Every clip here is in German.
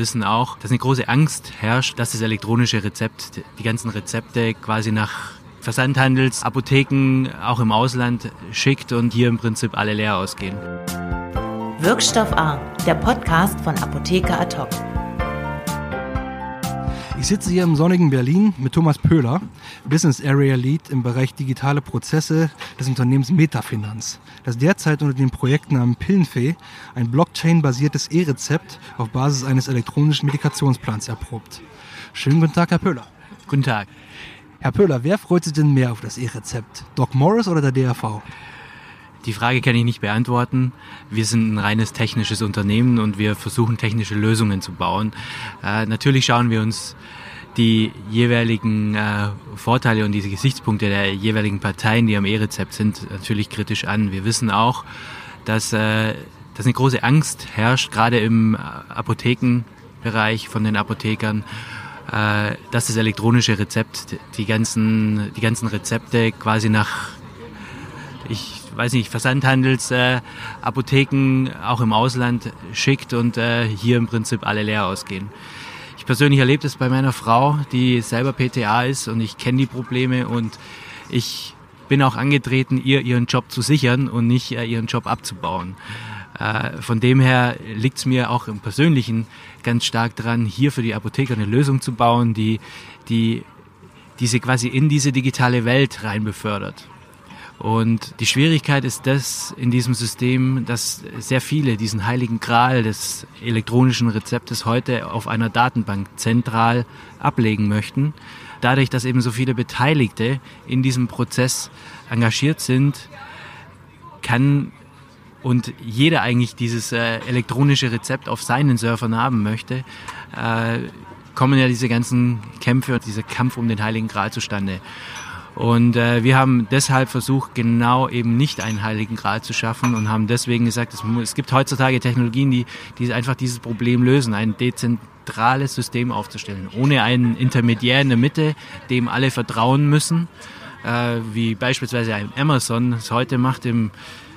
wissen auch, dass eine große Angst herrscht, dass das elektronische Rezept, die ganzen Rezepte quasi nach Versandhandels, Apotheken auch im Ausland schickt und hier im Prinzip alle leer ausgehen. Wirkstoff A, der Podcast von Apotheker Ad hoc. Ich sitze hier im sonnigen Berlin mit Thomas Pöhler, Business Area Lead im Bereich digitale Prozesse des Unternehmens Metafinanz, das derzeit unter dem Projektnamen Pillenfee ein Blockchain-basiertes E-Rezept auf Basis eines elektronischen Medikationsplans erprobt. Schönen guten Tag, Herr Pöhler. Guten Tag. Herr Pöhler, wer freut sich denn mehr auf das E-Rezept? Doc Morris oder der DRV? Die Frage kann ich nicht beantworten. Wir sind ein reines technisches Unternehmen und wir versuchen technische Lösungen zu bauen. Äh, natürlich schauen wir uns die jeweiligen äh, Vorteile und diese Gesichtspunkte der jeweiligen Parteien, die am E-Rezept sind, natürlich kritisch an. Wir wissen auch, dass, äh, dass eine große Angst herrscht, gerade im Apothekenbereich von den Apothekern, äh, dass das elektronische Rezept, die ganzen, die ganzen Rezepte quasi nach ich weiß nicht, Versandhandels, äh, Apotheken auch im Ausland schickt und äh, hier im Prinzip alle leer ausgehen. Ich persönlich erlebe das bei meiner Frau, die selber PTA ist und ich kenne die Probleme und ich bin auch angetreten, ihr ihren Job zu sichern und nicht äh, ihren Job abzubauen. Äh, von dem her liegt es mir auch im Persönlichen ganz stark dran, hier für die Apotheker eine Lösung zu bauen, die, die diese quasi in diese digitale Welt rein befördert. Und die Schwierigkeit ist das in diesem System, dass sehr viele diesen heiligen Gral des elektronischen Rezeptes heute auf einer Datenbank zentral ablegen möchten. Dadurch, dass eben so viele Beteiligte in diesem Prozess engagiert sind, kann und jeder eigentlich dieses äh, elektronische Rezept auf seinen Surfern haben möchte, äh, kommen ja diese ganzen Kämpfe und dieser Kampf um den Heiligen Gral zustande. Und äh, wir haben deshalb versucht, genau eben nicht einen heiligen Gral zu schaffen und haben deswegen gesagt, es, es gibt heutzutage Technologien, die, die einfach dieses Problem lösen, ein dezentrales System aufzustellen, ohne einen Intermediär in der Mitte, dem alle vertrauen müssen, äh, wie beispielsweise ein Amazon es heute macht. Im,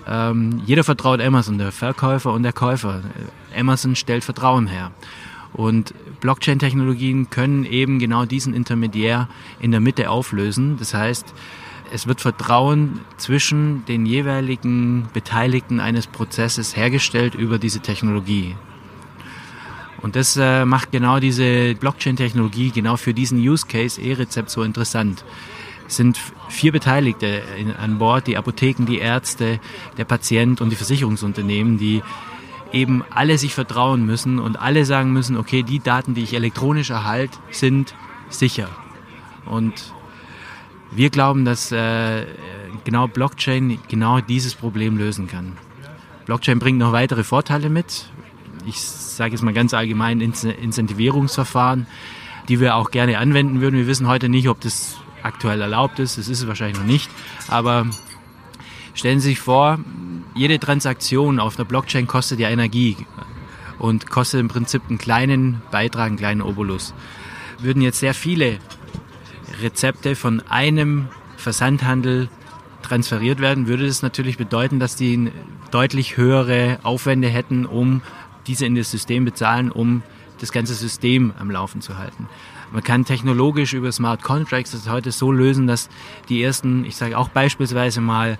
ähm, jeder vertraut Amazon, der Verkäufer und der Käufer. Amazon stellt Vertrauen her. Und Blockchain-Technologien können eben genau diesen Intermediär in der Mitte auflösen. Das heißt, es wird Vertrauen zwischen den jeweiligen Beteiligten eines Prozesses hergestellt über diese Technologie. Und das äh, macht genau diese Blockchain-Technologie genau für diesen Use Case E-Rezept so interessant. Es sind vier Beteiligte an Bord, die Apotheken, die Ärzte, der Patient und die Versicherungsunternehmen, die eben alle sich vertrauen müssen und alle sagen müssen, okay, die Daten, die ich elektronisch erhalte, sind sicher. Und wir glauben, dass äh, genau Blockchain genau dieses Problem lösen kann. Blockchain bringt noch weitere Vorteile mit. Ich sage jetzt mal ganz allgemein Incentivierungsverfahren, die wir auch gerne anwenden würden. Wir wissen heute nicht, ob das aktuell erlaubt ist. Das ist es wahrscheinlich noch nicht. Aber stellen Sie sich vor, jede Transaktion auf der Blockchain kostet ja Energie und kostet im Prinzip einen kleinen Beitrag, einen kleinen Obolus. Würden jetzt sehr viele Rezepte von einem Versandhandel transferiert werden, würde das natürlich bedeuten, dass die deutlich höhere Aufwände hätten, um diese in das System bezahlen, um das ganze System am Laufen zu halten. Man kann technologisch über Smart Contracts das heute so lösen, dass die ersten, ich sage auch beispielsweise mal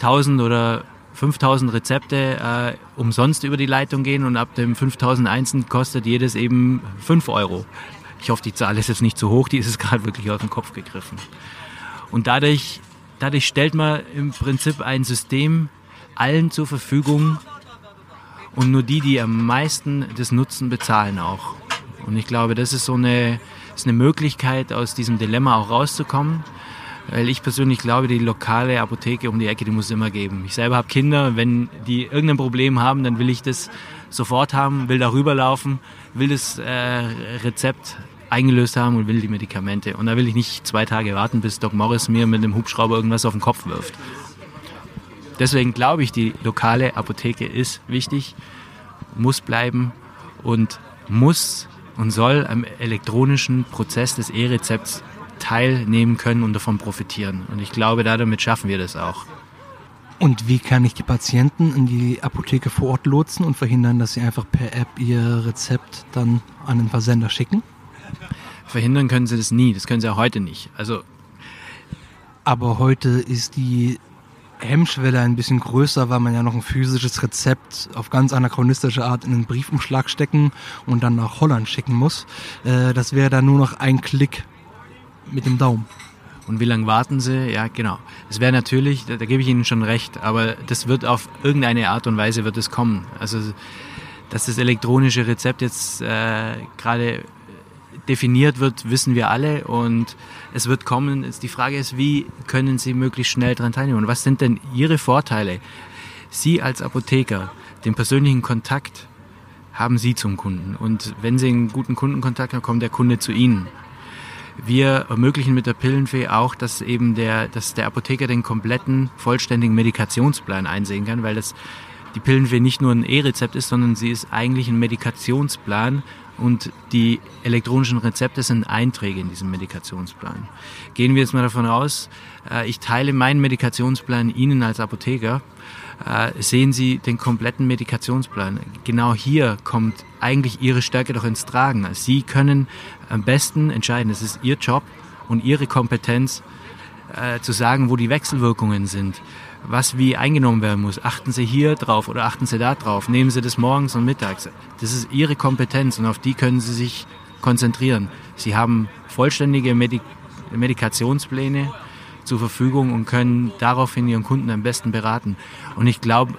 1000 oder 5000 Rezepte äh, umsonst über die Leitung gehen und ab dem 5001. kostet jedes eben 5 Euro. Ich hoffe, die Zahl ist jetzt nicht zu hoch, die ist es gerade wirklich aus dem Kopf gegriffen. Und dadurch, dadurch stellt man im Prinzip ein System allen zur Verfügung und nur die, die am meisten das nutzen, bezahlen auch. Und ich glaube, das ist so eine, ist eine Möglichkeit, aus diesem Dilemma auch rauszukommen. Weil ich persönlich glaube, die lokale Apotheke um die Ecke, die muss es immer geben. Ich selber habe Kinder, wenn die irgendein Problem haben, dann will ich das sofort haben, will darüber laufen, will das äh, Rezept eingelöst haben und will die Medikamente. Und da will ich nicht zwei Tage warten, bis Doc Morris mir mit einem Hubschrauber irgendwas auf den Kopf wirft. Deswegen glaube ich, die lokale Apotheke ist wichtig, muss bleiben und muss und soll am elektronischen Prozess des E-Rezepts teilnehmen können und davon profitieren. Und ich glaube, damit schaffen wir das auch. Und wie kann ich die Patienten in die Apotheke vor Ort lotsen und verhindern, dass sie einfach per App ihr Rezept dann an den Versender schicken? Verhindern können sie das nie, das können sie auch heute nicht. Also Aber heute ist die Hemmschwelle ein bisschen größer, weil man ja noch ein physisches Rezept auf ganz anachronistische Art in einen Briefumschlag stecken und dann nach Holland schicken muss. Äh, das wäre dann nur noch ein Klick mit dem Daumen. Und wie lange warten sie? Ja, genau. Es wäre natürlich, da, da, gebe ich Ihnen schon recht, aber das wird auf irgendeine Art und Weise wird es kommen. Also, dass das elektronische Rezept jetzt äh, gerade definiert wird, wissen wir alle und es wird kommen. Die Frage ist, wie können Sie möglichst schnell daran teilnehmen? Und was sind denn Ihre Vorteile? Sie als Apotheker, den persönlichen Kontakt haben Sie zum Kunden. Und wenn Sie einen guten Kundenkontakt haben, kommt der Kunde zu Ihnen. Wir ermöglichen mit der Pillenfee auch, dass eben der, dass der Apotheker den kompletten, vollständigen Medikationsplan einsehen kann, weil das die Pillenfee nicht nur ein E-Rezept ist, sondern sie ist eigentlich ein Medikationsplan und die elektronischen Rezepte sind Einträge in diesem Medikationsplan. Gehen wir jetzt mal davon aus, äh, ich teile meinen Medikationsplan Ihnen als Apotheker, sehen Sie den kompletten Medikationsplan. Genau hier kommt eigentlich Ihre Stärke doch ins Tragen. Sie können am besten entscheiden, es ist Ihr Job und Ihre Kompetenz äh, zu sagen, wo die Wechselwirkungen sind, was wie eingenommen werden muss. Achten Sie hier drauf oder achten Sie da drauf. Nehmen Sie das morgens und mittags. Das ist Ihre Kompetenz und auf die können Sie sich konzentrieren. Sie haben vollständige Medik Medikationspläne zur Verfügung und können daraufhin Ihren Kunden am besten beraten. Und ich glaube,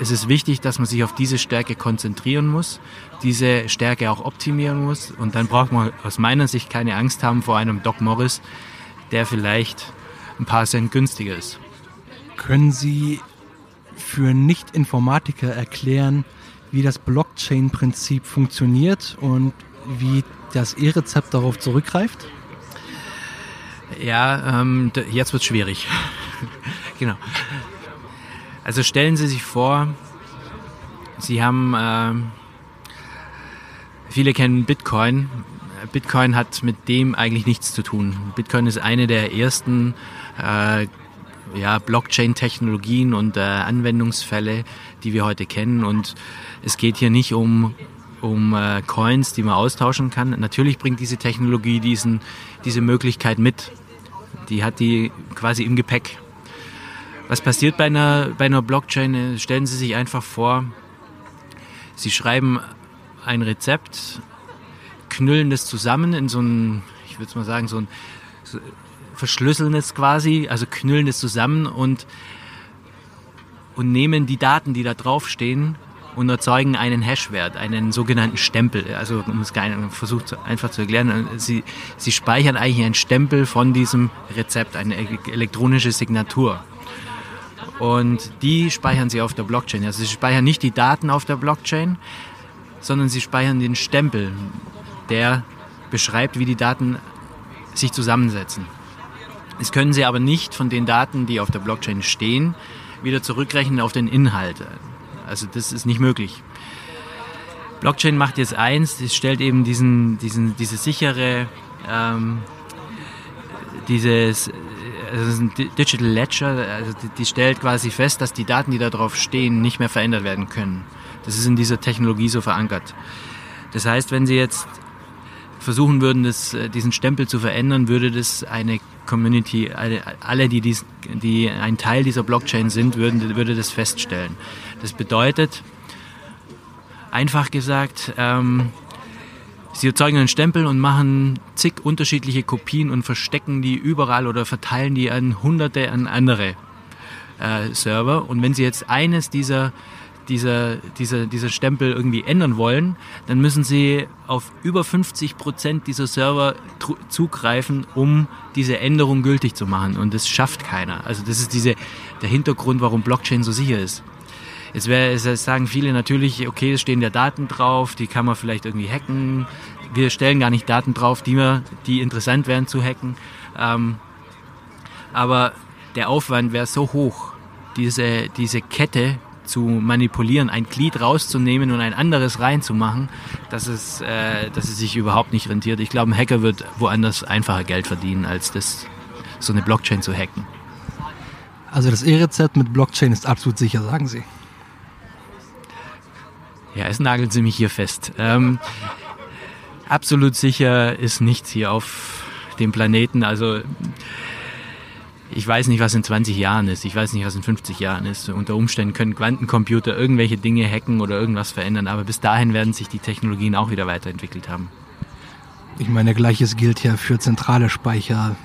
es ist wichtig, dass man sich auf diese Stärke konzentrieren muss, diese Stärke auch optimieren muss. Und dann braucht man aus meiner Sicht keine Angst haben vor einem Doc Morris, der vielleicht ein paar Cent günstiger ist. Können Sie für Nicht-Informatiker erklären, wie das Blockchain-Prinzip funktioniert und wie das E-Rezept darauf zurückgreift? Ja, ähm, jetzt wird schwierig. genau. Also stellen Sie sich vor, Sie haben, äh, viele kennen Bitcoin. Bitcoin hat mit dem eigentlich nichts zu tun. Bitcoin ist eine der ersten äh, ja, Blockchain-Technologien und äh, Anwendungsfälle, die wir heute kennen. Und es geht hier nicht um, um äh, Coins, die man austauschen kann. Natürlich bringt diese Technologie diesen, diese Möglichkeit mit. Die hat die quasi im Gepäck. Was passiert bei einer, bei einer Blockchain? Stellen Sie sich einfach vor, Sie schreiben ein Rezept, knüllen das zusammen in so ein, ich würde mal sagen, so ein so verschlüsseln es quasi, also knüllen es zusammen und, und nehmen die Daten, die da draufstehen und erzeugen einen Hashwert, einen sogenannten Stempel. Also um es versucht einfach zu erklären, sie, sie speichern eigentlich einen Stempel von diesem Rezept, eine elektronische Signatur. Und die speichern sie auf der Blockchain. Also sie speichern nicht die Daten auf der Blockchain, sondern sie speichern den Stempel, der beschreibt, wie die Daten sich zusammensetzen. Das können sie aber nicht von den Daten, die auf der Blockchain stehen, wieder zurückrechnen auf den Inhalt. Also das ist nicht möglich. Blockchain macht jetzt eins, es stellt eben diesen, diesen, diese sichere, ähm, dieses also Digital Ledger, also die, die, stellt quasi fest, dass die Daten, die da drauf stehen, nicht mehr verändert werden können. Das ist in dieser Technologie so verankert. Das heißt, wenn Sie jetzt versuchen würden, das, äh, diesen Stempel zu verändern, würde das eine Community, alle, die, dies, die ein Teil dieser Blockchain sind, würden, würde das feststellen. Das bedeutet, einfach gesagt, ähm, Sie erzeugen einen Stempel und machen zig unterschiedliche Kopien und verstecken die überall oder verteilen die an hunderte an andere äh, Server. Und wenn Sie jetzt eines dieser, dieser, dieser, dieser Stempel irgendwie ändern wollen, dann müssen Sie auf über 50 Prozent dieser Server zugreifen, um diese Änderung gültig zu machen. Und das schafft keiner. Also das ist diese, der Hintergrund, warum Blockchain so sicher ist. Jetzt, wär, jetzt sagen viele natürlich, okay, es stehen ja Daten drauf, die kann man vielleicht irgendwie hacken. Wir stellen gar nicht Daten drauf, die, wir, die interessant wären zu hacken. Ähm, aber der Aufwand wäre so hoch, diese, diese Kette zu manipulieren, ein Glied rauszunehmen und ein anderes reinzumachen, dass es, äh, dass es sich überhaupt nicht rentiert. Ich glaube, ein Hacker wird woanders einfacher Geld verdienen, als das, so eine Blockchain zu hacken. Also das E-Rezept mit Blockchain ist absolut sicher, sagen Sie. Ja, es nageln Sie mich hier fest. Ähm, absolut sicher ist nichts hier auf dem Planeten. Also ich weiß nicht, was in 20 Jahren ist. Ich weiß nicht, was in 50 Jahren ist. Unter Umständen können Quantencomputer irgendwelche Dinge hacken oder irgendwas verändern. Aber bis dahin werden sich die Technologien auch wieder weiterentwickelt haben. Ich meine, gleiches gilt ja für zentrale Speicherorte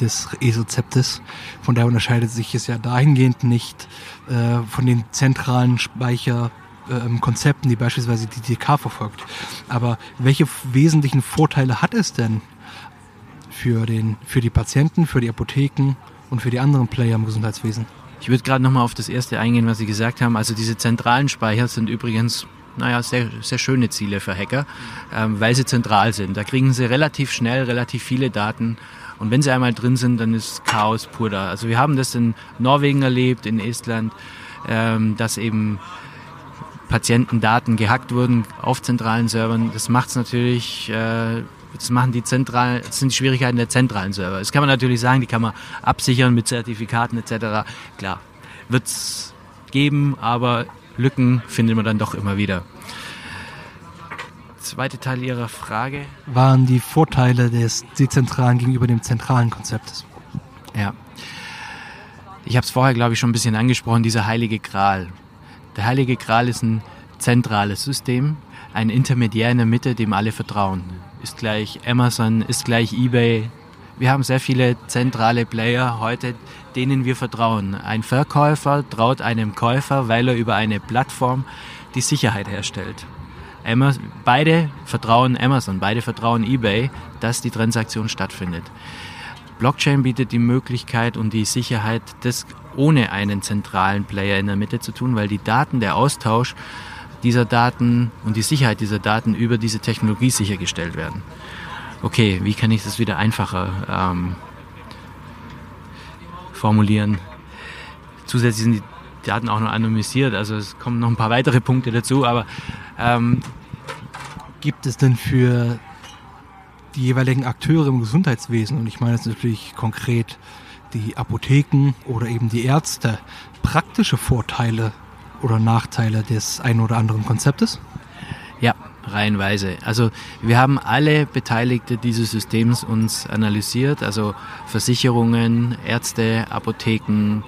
des E-Rezeptes. Von daher unterscheidet sich es ja dahingehend nicht äh, von den zentralen Speicherkonzepten, äh, die beispielsweise die DK verfolgt. Aber welche wesentlichen Vorteile hat es denn für, den, für die Patienten, für die Apotheken und für die anderen Player im Gesundheitswesen? Ich würde gerade nochmal auf das erste eingehen, was Sie gesagt haben. Also diese zentralen Speicher sind übrigens naja, sehr, sehr schöne Ziele für Hacker, ähm, weil sie zentral sind. Da kriegen sie relativ schnell relativ viele Daten und wenn sie einmal drin sind, dann ist Chaos pur da. Also wir haben das in Norwegen erlebt, in Estland, ähm, dass eben Patientendaten gehackt wurden auf zentralen Servern. Das macht es natürlich, äh, das machen die zentralen, das sind die Schwierigkeiten der zentralen Server. Das kann man natürlich sagen, die kann man absichern mit Zertifikaten etc. Klar, wird es geben, aber Lücken findet man dann doch immer wieder zweite Teil Ihrer Frage? Waren die Vorteile des dezentralen gegenüber dem zentralen Konzeptes? Ja. Ich habe es vorher, glaube ich, schon ein bisschen angesprochen, dieser heilige Gral. Der heilige Gral ist ein zentrales System, ein Intermediär in der Mitte, dem alle vertrauen. Ist gleich Amazon, ist gleich eBay. Wir haben sehr viele zentrale Player heute, denen wir vertrauen. Ein Verkäufer traut einem Käufer, weil er über eine Plattform die Sicherheit herstellt. Beide vertrauen Amazon, beide vertrauen eBay, dass die Transaktion stattfindet. Blockchain bietet die Möglichkeit und die Sicherheit, das ohne einen zentralen Player in der Mitte zu tun, weil die Daten, der Austausch dieser Daten und die Sicherheit dieser Daten über diese Technologie sichergestellt werden. Okay, wie kann ich das wieder einfacher ähm, formulieren? Zusätzlich sind die Daten auch noch anonymisiert, also es kommen noch ein paar weitere Punkte dazu, aber ähm, gibt es denn für die jeweiligen Akteure im Gesundheitswesen, und ich meine jetzt natürlich konkret die Apotheken oder eben die Ärzte, praktische Vorteile oder Nachteile des einen oder anderen Konzeptes? Ja, reihenweise. Also wir haben alle Beteiligte dieses Systems uns analysiert, also Versicherungen, Ärzte, Apotheken,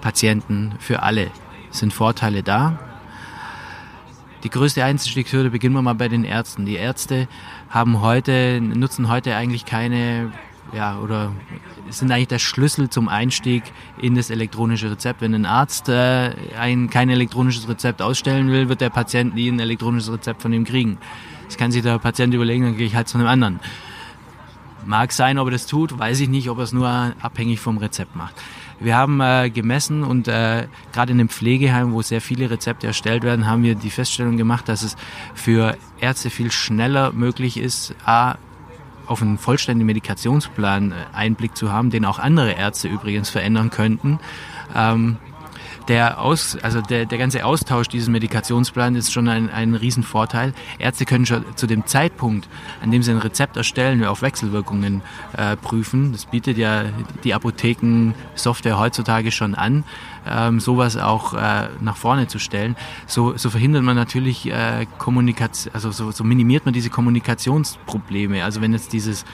Patienten, für alle sind Vorteile da. Die größte Einstiegshürde beginnen wir mal bei den Ärzten. Die Ärzte haben heute, nutzen heute eigentlich keine, ja, oder sind eigentlich der Schlüssel zum Einstieg in das elektronische Rezept. Wenn ein Arzt äh, ein, kein elektronisches Rezept ausstellen will, wird der Patient nie ein elektronisches Rezept von ihm kriegen. Das kann sich der Patient überlegen, dann gehe ich halt zu einem anderen. Mag sein, ob er das tut, weiß ich nicht, ob er es nur abhängig vom Rezept macht. Wir haben äh, gemessen und äh, gerade in einem Pflegeheim, wo sehr viele Rezepte erstellt werden, haben wir die Feststellung gemacht, dass es für Ärzte viel schneller möglich ist, A, auf einen vollständigen Medikationsplan äh, Einblick zu haben, den auch andere Ärzte übrigens verändern könnten. Ähm, der, Aus, also der, der ganze Austausch dieses Medikationsplans ist schon ein, ein Riesenvorteil. Ärzte können schon zu dem Zeitpunkt, an dem sie ein Rezept erstellen, auf Wechselwirkungen äh, prüfen. Das bietet ja die Apotheken-Software heutzutage schon an, ähm, sowas auch äh, nach vorne zu stellen. So, so verhindert man natürlich äh, Kommunikation, also so, so minimiert man diese Kommunikationsprobleme. Also wenn jetzt dieses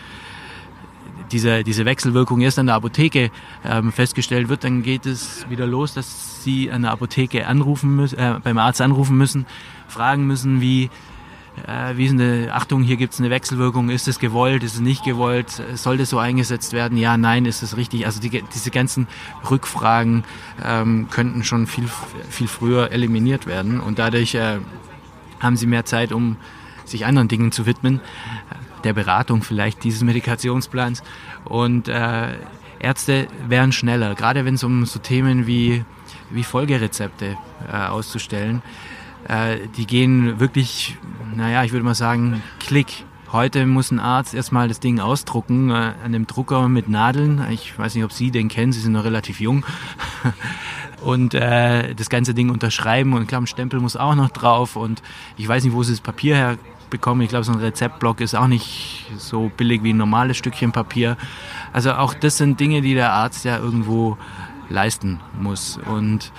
diese, diese Wechselwirkung erst an der Apotheke ähm, festgestellt wird, dann geht es wieder los, dass Sie an der Apotheke anrufen müssen, äh, beim Arzt anrufen müssen, fragen müssen, wie, äh, wie ist eine, Achtung, hier gibt es eine Wechselwirkung, ist es gewollt, ist es nicht gewollt, soll das so eingesetzt werden, ja, nein, ist es richtig. Also die, diese ganzen Rückfragen ähm, könnten schon viel, viel früher eliminiert werden und dadurch äh, haben Sie mehr Zeit, um sich anderen Dingen zu widmen der Beratung vielleicht dieses Medikationsplans. Und äh, Ärzte wären schneller, gerade wenn es um so Themen wie, wie Folgerezepte äh, auszustellen. Äh, die gehen wirklich, naja, ich würde mal sagen, Klick. Heute muss ein Arzt erstmal das Ding ausdrucken äh, an einem Drucker mit Nadeln. Ich weiß nicht, ob Sie den kennen, Sie sind noch relativ jung. und äh, das ganze Ding unterschreiben und klar, ein Stempel muss auch noch drauf und ich weiß nicht, wo Sie das Papier her bekommen. Ich glaube, so ein Rezeptblock ist auch nicht so billig wie ein normales Stückchen Papier. Also auch das sind Dinge, die der Arzt ja irgendwo leisten muss. Und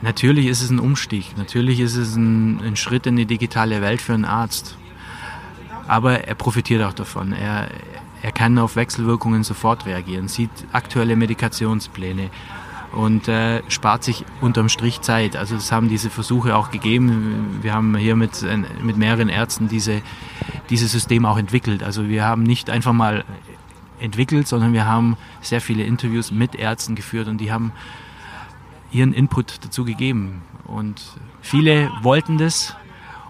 natürlich ist es ein Umstieg. Natürlich ist es ein, ein Schritt in die digitale Welt für einen Arzt. Aber er profitiert auch davon. Er, er kann auf Wechselwirkungen sofort reagieren, sieht aktuelle Medikationspläne und äh, spart sich unterm Strich Zeit. Also es haben diese Versuche auch gegeben. Wir haben hier mit, äh, mit mehreren Ärzten diese, dieses System auch entwickelt. Also wir haben nicht einfach mal entwickelt, sondern wir haben sehr viele Interviews mit Ärzten geführt und die haben ihren Input dazu gegeben. Und viele wollten das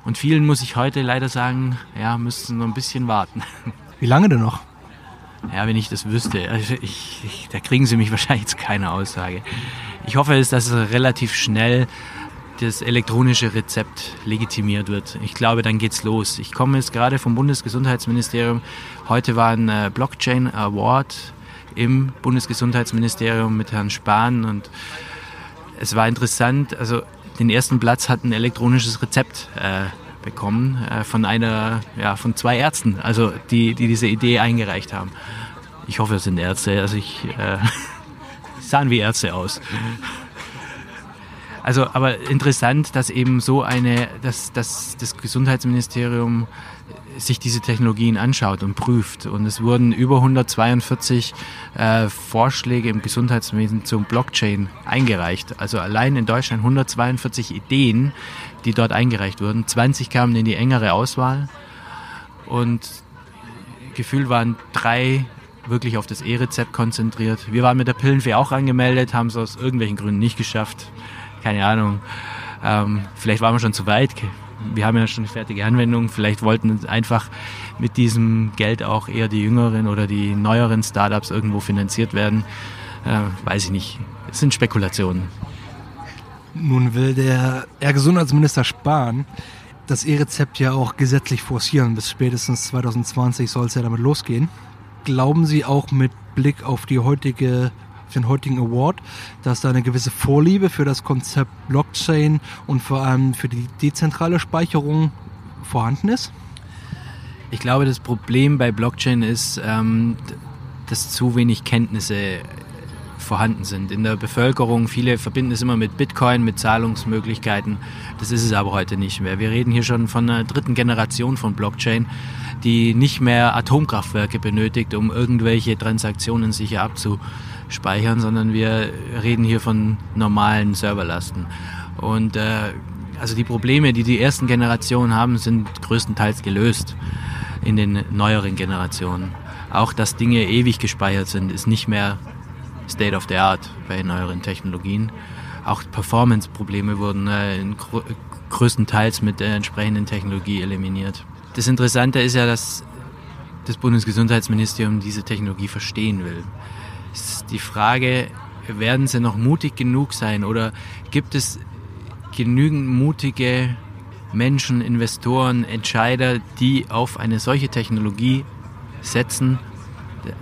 und vielen muss ich heute leider sagen, ja, müssten noch ein bisschen warten. Wie lange denn noch? Ja, wenn ich das wüsste. Also ich, ich, da kriegen Sie mich wahrscheinlich zu keiner Aussage. Ich hoffe, dass relativ schnell das elektronische Rezept legitimiert wird. Ich glaube, dann geht's los. Ich komme jetzt gerade vom Bundesgesundheitsministerium. Heute war ein äh, Blockchain Award im Bundesgesundheitsministerium mit Herrn Spahn und es war interessant. Also den ersten Platz hat ein elektronisches Rezept äh, bekommen äh, von einer, ja, von zwei Ärzten, also die, die diese Idee eingereicht haben. Ich hoffe, es sind Ärzte. Also ich äh, sahen wie Ärzte aus. Also, aber interessant, dass eben so eine, dass, dass das Gesundheitsministerium sich diese Technologien anschaut und prüft. Und es wurden über 142 äh, Vorschläge im Gesundheitswesen zum Blockchain eingereicht. Also allein in Deutschland 142 Ideen, die dort eingereicht wurden. 20 kamen in die engere Auswahl und gefühlt waren drei wirklich auf das E-Rezept konzentriert. Wir waren mit der Pillenfee auch angemeldet, haben es aus irgendwelchen Gründen nicht geschafft. Keine Ahnung. Ähm, vielleicht waren wir schon zu weit wir haben ja schon eine fertige Anwendung. Vielleicht wollten einfach mit diesem Geld auch eher die jüngeren oder die neueren Startups irgendwo finanziert werden. Äh, weiß ich nicht. Es sind Spekulationen. Nun will der Herr Gesundheitsminister Spahn das E-Rezept ja auch gesetzlich forcieren. Bis spätestens 2020 soll es ja damit losgehen. Glauben Sie auch mit Blick auf die heutige den heutigen Award, dass da eine gewisse Vorliebe für das Konzept Blockchain und vor allem für die dezentrale Speicherung vorhanden ist? Ich glaube, das Problem bei Blockchain ist, ähm, dass zu wenig Kenntnisse vorhanden sind in der Bevölkerung. Viele verbinden es immer mit Bitcoin, mit Zahlungsmöglichkeiten. Das ist es aber heute nicht mehr. Wir reden hier schon von einer dritten Generation von Blockchain, die nicht mehr Atomkraftwerke benötigt, um irgendwelche Transaktionen sicher abzu speichern, sondern wir reden hier von normalen Serverlasten. Und äh, also die Probleme, die die ersten Generationen haben, sind größtenteils gelöst in den neueren Generationen. Auch dass Dinge ewig gespeichert sind, ist nicht mehr State of the Art bei neueren Technologien. Auch Performance-Probleme wurden äh, gr größtenteils mit der entsprechenden Technologie eliminiert. Das Interessante ist ja, dass das Bundesgesundheitsministerium diese Technologie verstehen will ist die Frage, werden sie noch mutig genug sein oder gibt es genügend mutige Menschen, Investoren, Entscheider, die auf eine solche Technologie setzen,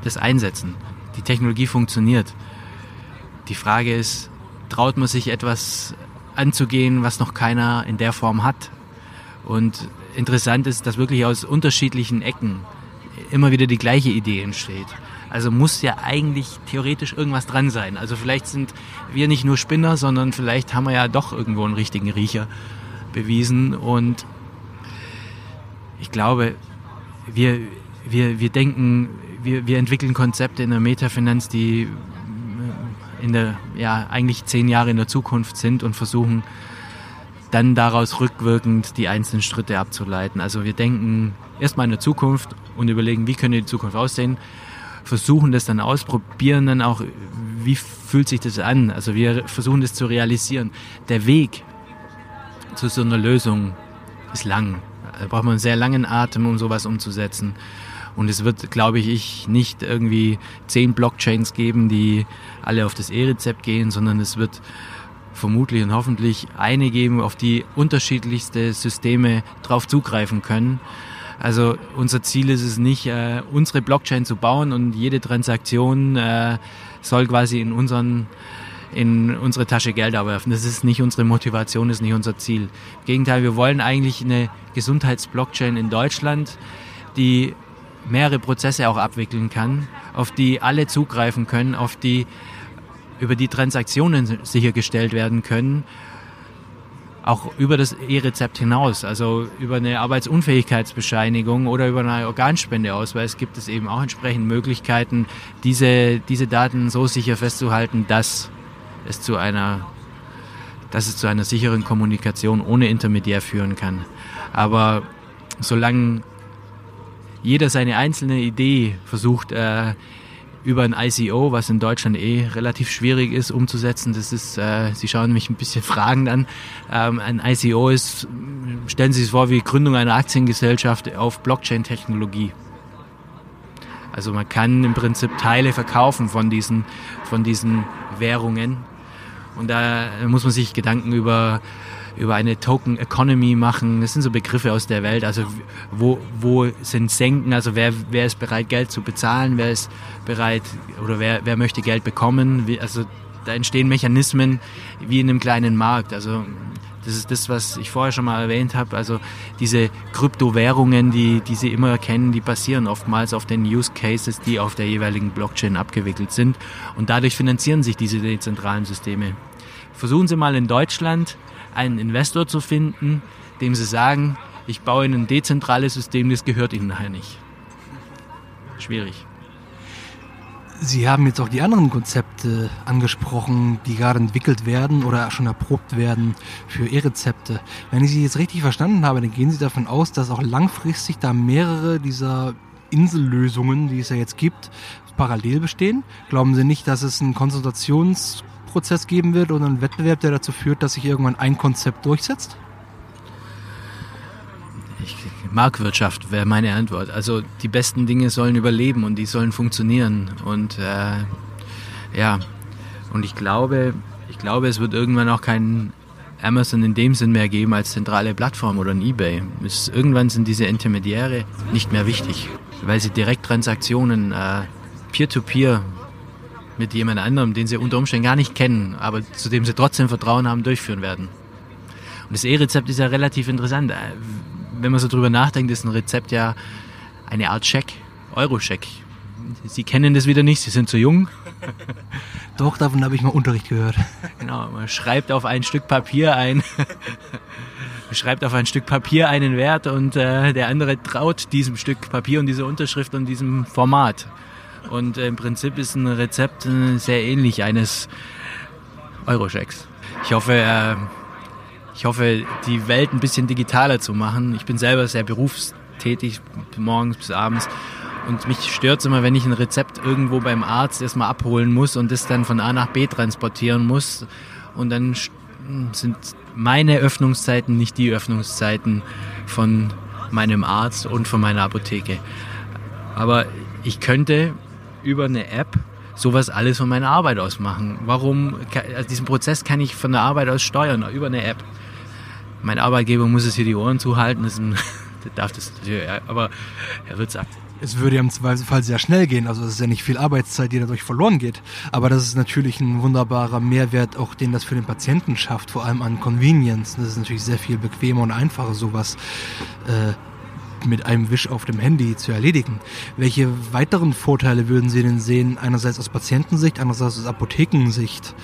das einsetzen. Die Technologie funktioniert. Die Frage ist, traut man sich etwas anzugehen, was noch keiner in der Form hat? Und interessant ist, dass wirklich aus unterschiedlichen Ecken immer wieder die gleiche Idee entsteht. Also muss ja eigentlich theoretisch irgendwas dran sein. Also vielleicht sind wir nicht nur Spinner, sondern vielleicht haben wir ja doch irgendwo einen richtigen Riecher bewiesen. Und ich glaube, wir, wir, wir denken, wir, wir entwickeln Konzepte in der Metafinanz, die in der, ja, eigentlich zehn Jahre in der Zukunft sind und versuchen dann daraus rückwirkend die einzelnen Schritte abzuleiten. Also wir denken erstmal in der Zukunft und überlegen, wie könnte die Zukunft aussehen versuchen das dann ausprobieren, dann auch, wie fühlt sich das an? Also wir versuchen das zu realisieren. Der Weg zu so einer Lösung ist lang. Da braucht man einen sehr langen Atem, um sowas umzusetzen. Und es wird, glaube ich, nicht irgendwie zehn Blockchains geben, die alle auf das E-Rezept gehen, sondern es wird vermutlich und hoffentlich eine geben, auf die unterschiedlichste Systeme drauf zugreifen können. Also unser Ziel ist es nicht, äh, unsere Blockchain zu bauen und jede Transaktion äh, soll quasi in unseren in unsere Tasche Geld abwerfen. Das ist nicht unsere Motivation, das ist nicht unser Ziel. Im Gegenteil, wir wollen eigentlich eine Gesundheitsblockchain in Deutschland, die mehrere Prozesse auch abwickeln kann, auf die alle zugreifen können, auf die über die Transaktionen sichergestellt werden können, auch über das E-Rezept hinaus, also über eine Arbeitsunfähigkeitsbescheinigung oder über eine Organspendeausweis gibt es eben auch entsprechend Möglichkeiten, diese, diese Daten so sicher festzuhalten, dass es zu einer dass es zu einer sicheren Kommunikation ohne Intermediär führen kann. Aber solange jeder seine einzelne Idee versucht, äh, über ein ICO, was in Deutschland eh relativ schwierig ist umzusetzen. Das ist, äh, Sie schauen mich ein bisschen fragend an. Ähm, ein ICO ist, stellen Sie sich vor, wie Gründung einer Aktiengesellschaft auf Blockchain-Technologie. Also man kann im Prinzip Teile verkaufen von diesen, von diesen Währungen. Und da muss man sich Gedanken über über eine Token Economy machen. Das sind so Begriffe aus der Welt. Also wo, wo sind Senken? Also wer, wer ist bereit, Geld zu bezahlen? Wer ist bereit oder wer, wer möchte Geld bekommen? Wie, also da entstehen Mechanismen wie in einem kleinen Markt. Also das ist das, was ich vorher schon mal erwähnt habe. Also diese Kryptowährungen, die, die Sie immer kennen, die basieren oftmals auf den Use Cases, die auf der jeweiligen Blockchain abgewickelt sind. Und dadurch finanzieren sich diese dezentralen Systeme. Versuchen Sie mal in Deutschland einen Investor zu finden, dem sie sagen, ich baue Ihnen ein dezentrales System, das gehört Ihnen nachher nicht. Schwierig. Sie haben jetzt auch die anderen Konzepte angesprochen, die gerade entwickelt werden oder schon erprobt werden für E-Rezepte. Wenn ich Sie jetzt richtig verstanden habe, dann gehen Sie davon aus, dass auch langfristig da mehrere dieser Insellösungen, die es ja jetzt gibt, parallel bestehen? Glauben Sie nicht, dass es ein Konsultations- Prozess geben wird oder einen Wettbewerb, der dazu führt, dass sich irgendwann ein Konzept durchsetzt? Ich, Marktwirtschaft wäre meine Antwort. Also die besten Dinge sollen überleben und die sollen funktionieren. Und äh, ja, und ich glaube, ich glaube, es wird irgendwann auch keinen Amazon in dem Sinn mehr geben als zentrale Plattform oder ein eBay. Es, irgendwann sind diese Intermediäre nicht mehr wichtig, weil sie Direkttransaktionen äh, peer-to-peer mit jemand anderem, den sie unter Umständen gar nicht kennen, aber zu dem sie trotzdem Vertrauen haben, durchführen werden. Und das E-Rezept ist ja relativ interessant. Äh, wenn man so drüber nachdenkt, ist ein Rezept ja eine Art Scheck, Euro-Scheck. Sie kennen das wieder nicht, Sie sind zu jung. Doch, davon habe ich mal Unterricht gehört. Genau, man schreibt auf ein Stück Papier ein, schreibt auf ein Stück Papier einen Wert und äh, der andere traut diesem Stück Papier und dieser Unterschrift und diesem Format. Und im Prinzip ist ein Rezept äh, sehr ähnlich eines Eurochecks. Ich hoffe, äh, ich hoffe, die Welt ein bisschen digitaler zu machen. Ich bin selber sehr berufstätig, morgens bis abends. Und mich stört es immer, wenn ich ein Rezept irgendwo beim Arzt erstmal abholen muss und das dann von A nach B transportieren muss. Und dann sind meine Öffnungszeiten nicht die Öffnungszeiten von meinem Arzt und von meiner Apotheke. Aber ich könnte über eine App sowas alles von meiner Arbeit aus machen. Warum, also diesen Prozess kann ich von der Arbeit aus steuern, über eine App. Mein Arbeitgeber muss es hier die Ohren zuhalten, das ein, darf das natürlich, aber er wird sagt. Es würde ja im Zweifelsfall sehr schnell gehen, also es ist ja nicht viel Arbeitszeit, die dadurch verloren geht. Aber das ist natürlich ein wunderbarer Mehrwert, auch den das für den Patienten schafft, vor allem an Convenience. Das ist natürlich sehr viel bequemer und einfacher, sowas äh, mit einem Wisch auf dem Handy zu erledigen. Welche weiteren Vorteile würden Sie denn sehen, einerseits aus Patientensicht, andererseits aus Apothekensicht?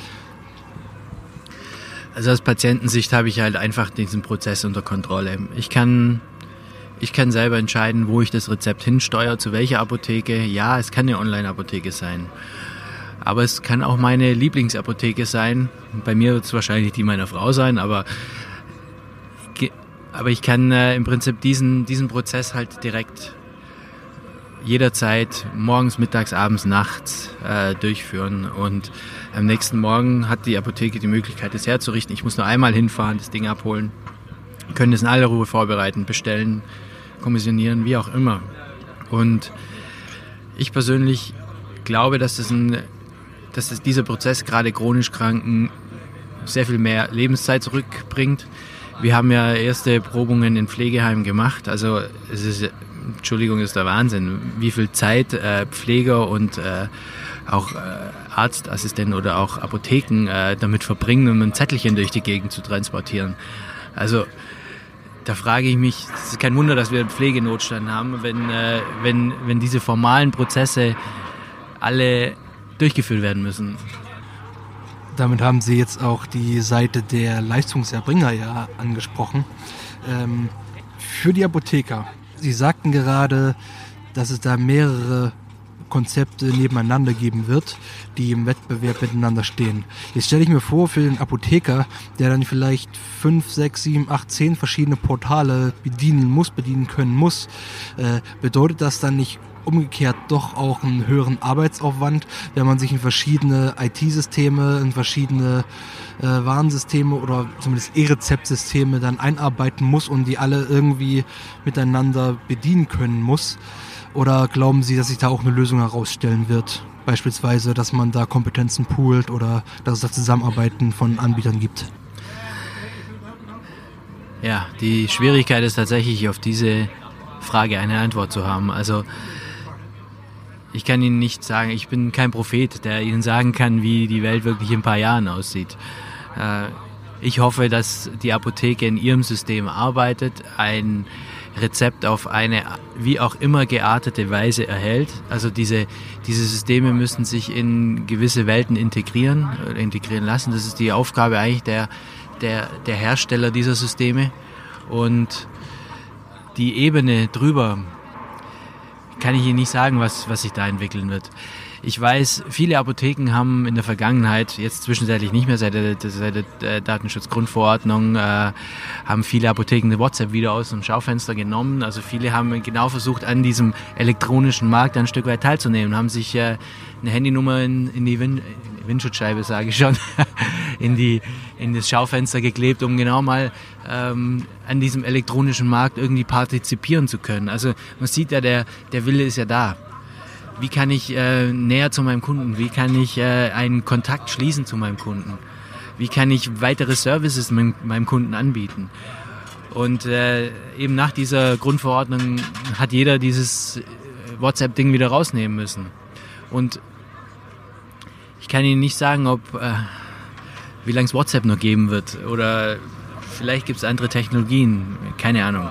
Also aus Patientensicht habe ich halt einfach diesen Prozess unter Kontrolle. Ich kann, ich kann selber entscheiden, wo ich das Rezept hinsteuere, zu welcher Apotheke. Ja, es kann eine Online-Apotheke sein. Aber es kann auch meine Lieblingsapotheke sein. Bei mir wird es wahrscheinlich die meiner Frau sein, aber aber ich kann äh, im Prinzip diesen, diesen Prozess halt direkt jederzeit morgens, mittags, abends, nachts äh, durchführen. Und am nächsten Morgen hat die Apotheke die Möglichkeit, das herzurichten. Ich muss nur einmal hinfahren, das Ding abholen, können es in aller Ruhe vorbereiten, bestellen, kommissionieren, wie auch immer. Und ich persönlich glaube, dass, das ein, dass das dieser Prozess gerade chronisch Kranken sehr viel mehr Lebenszeit zurückbringt wir haben ja erste Probungen in Pflegeheimen gemacht. Also es ist Entschuldigung, ist der Wahnsinn, wie viel Zeit äh, Pfleger und äh, auch äh, Arztassistenten oder auch Apotheken äh, damit verbringen, um ein Zettelchen durch die Gegend zu transportieren. Also da frage ich mich, es ist kein Wunder, dass wir einen Pflegenotstand haben, wenn, äh, wenn, wenn diese formalen Prozesse alle durchgeführt werden müssen. Damit haben Sie jetzt auch die Seite der Leistungserbringer ja angesprochen. Ähm, für die Apotheker. Sie sagten gerade, dass es da mehrere Konzepte nebeneinander geben wird, die im Wettbewerb miteinander stehen. Jetzt stelle ich mir vor, für den Apotheker, der dann vielleicht fünf, sechs, sieben, acht, zehn verschiedene Portale bedienen muss, bedienen können muss, äh, bedeutet das dann nicht umgekehrt doch auch einen höheren Arbeitsaufwand, wenn man sich in verschiedene IT-Systeme, in verschiedene äh, Warnsysteme oder zumindest E-Rezeptsysteme dann einarbeiten muss und die alle irgendwie miteinander bedienen können muss. Oder glauben Sie, dass sich da auch eine Lösung herausstellen wird? Beispielsweise, dass man da Kompetenzen poolt oder dass es da Zusammenarbeiten von Anbietern gibt? Ja, die Schwierigkeit ist tatsächlich, auf diese Frage eine Antwort zu haben. Also ich kann Ihnen nicht sagen, ich bin kein Prophet, der Ihnen sagen kann, wie die Welt wirklich in ein paar Jahren aussieht. Äh, ich hoffe, dass die Apotheke in ihrem System arbeitet, ein Rezept auf eine wie auch immer geartete Weise erhält. Also diese, diese Systeme müssen sich in gewisse Welten integrieren, äh, integrieren lassen. Das ist die Aufgabe eigentlich der, der, der Hersteller dieser Systeme. Und die Ebene drüber, kann ich Ihnen nicht sagen, was, was sich da entwickeln wird. Ich weiß, viele Apotheken haben in der Vergangenheit, jetzt zwischenzeitlich nicht mehr seit der, seit der Datenschutzgrundverordnung, äh, haben viele Apotheken WhatsApp wieder aus dem Schaufenster genommen. Also viele haben genau versucht, an diesem elektronischen Markt ein Stück weit teilzunehmen, haben sich äh, eine Handynummer in, in die Wind, Windschutzscheibe, sage ich schon, in, die, in das Schaufenster geklebt, um genau mal ähm, an diesem elektronischen Markt irgendwie partizipieren zu können. Also man sieht ja, der, der Wille ist ja da wie kann ich äh, näher zu meinem Kunden, wie kann ich äh, einen Kontakt schließen zu meinem Kunden, wie kann ich weitere Services meinem, meinem Kunden anbieten. Und äh, eben nach dieser Grundverordnung hat jeder dieses äh, WhatsApp-Ding wieder rausnehmen müssen. Und ich kann Ihnen nicht sagen, ob äh, wie lange es WhatsApp noch geben wird oder vielleicht gibt es andere Technologien, keine Ahnung.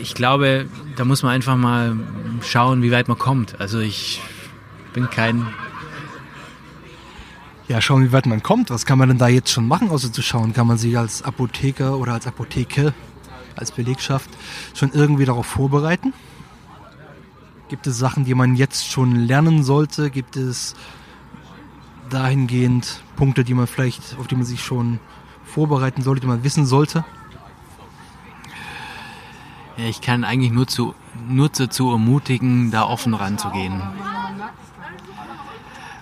Ich glaube, da muss man einfach mal schauen, wie weit man kommt. Also ich bin kein. Ja, schauen, wie weit man kommt. Was kann man denn da jetzt schon machen, außer zu schauen? Kann man sich als Apotheker oder als Apotheke, als Belegschaft schon irgendwie darauf vorbereiten? Gibt es Sachen, die man jetzt schon lernen sollte? Gibt es dahingehend Punkte, die man vielleicht, auf die man sich schon vorbereiten sollte, die man wissen sollte? Ich kann eigentlich nur, zu, nur dazu ermutigen, da offen ranzugehen.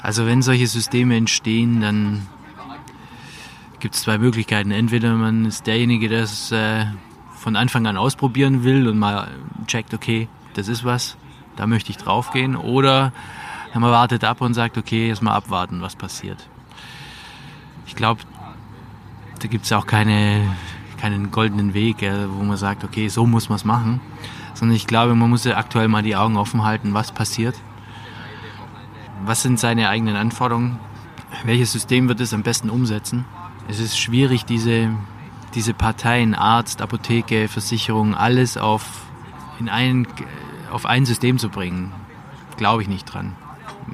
Also wenn solche Systeme entstehen, dann gibt es zwei Möglichkeiten. Entweder man ist derjenige, der es äh, von Anfang an ausprobieren will und mal checkt, okay, das ist was, da möchte ich draufgehen. Oder man wartet ab und sagt, okay, jetzt mal abwarten, was passiert. Ich glaube, da gibt es auch keine keinen goldenen Weg, wo man sagt, okay, so muss man es machen, sondern ich glaube, man muss ja aktuell mal die Augen offen halten, was passiert, was sind seine eigenen Anforderungen, welches System wird es am besten umsetzen. Es ist schwierig, diese, diese Parteien, Arzt, Apotheke, Versicherung, alles auf, in ein, auf ein System zu bringen. Glaube ich nicht dran.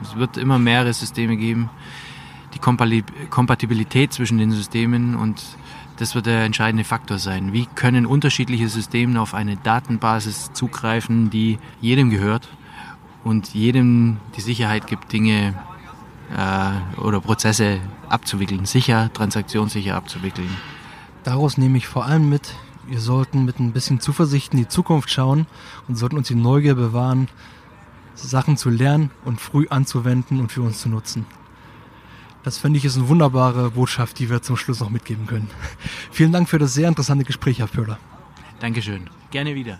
Es wird immer mehrere Systeme geben. Die Kompatibilität zwischen den Systemen und das wird der entscheidende Faktor sein. Wie können unterschiedliche Systeme auf eine Datenbasis zugreifen, die jedem gehört und jedem die Sicherheit gibt, Dinge äh, oder Prozesse abzuwickeln, sicher, transaktionssicher abzuwickeln. Daraus nehme ich vor allem mit, wir sollten mit ein bisschen Zuversicht in die Zukunft schauen und sollten uns die Neugier bewahren, Sachen zu lernen und früh anzuwenden und für uns zu nutzen. Das finde ich ist eine wunderbare Botschaft, die wir zum Schluss noch mitgeben können. Vielen Dank für das sehr interessante Gespräch, Herr Pöhler. Dankeschön. Gerne wieder.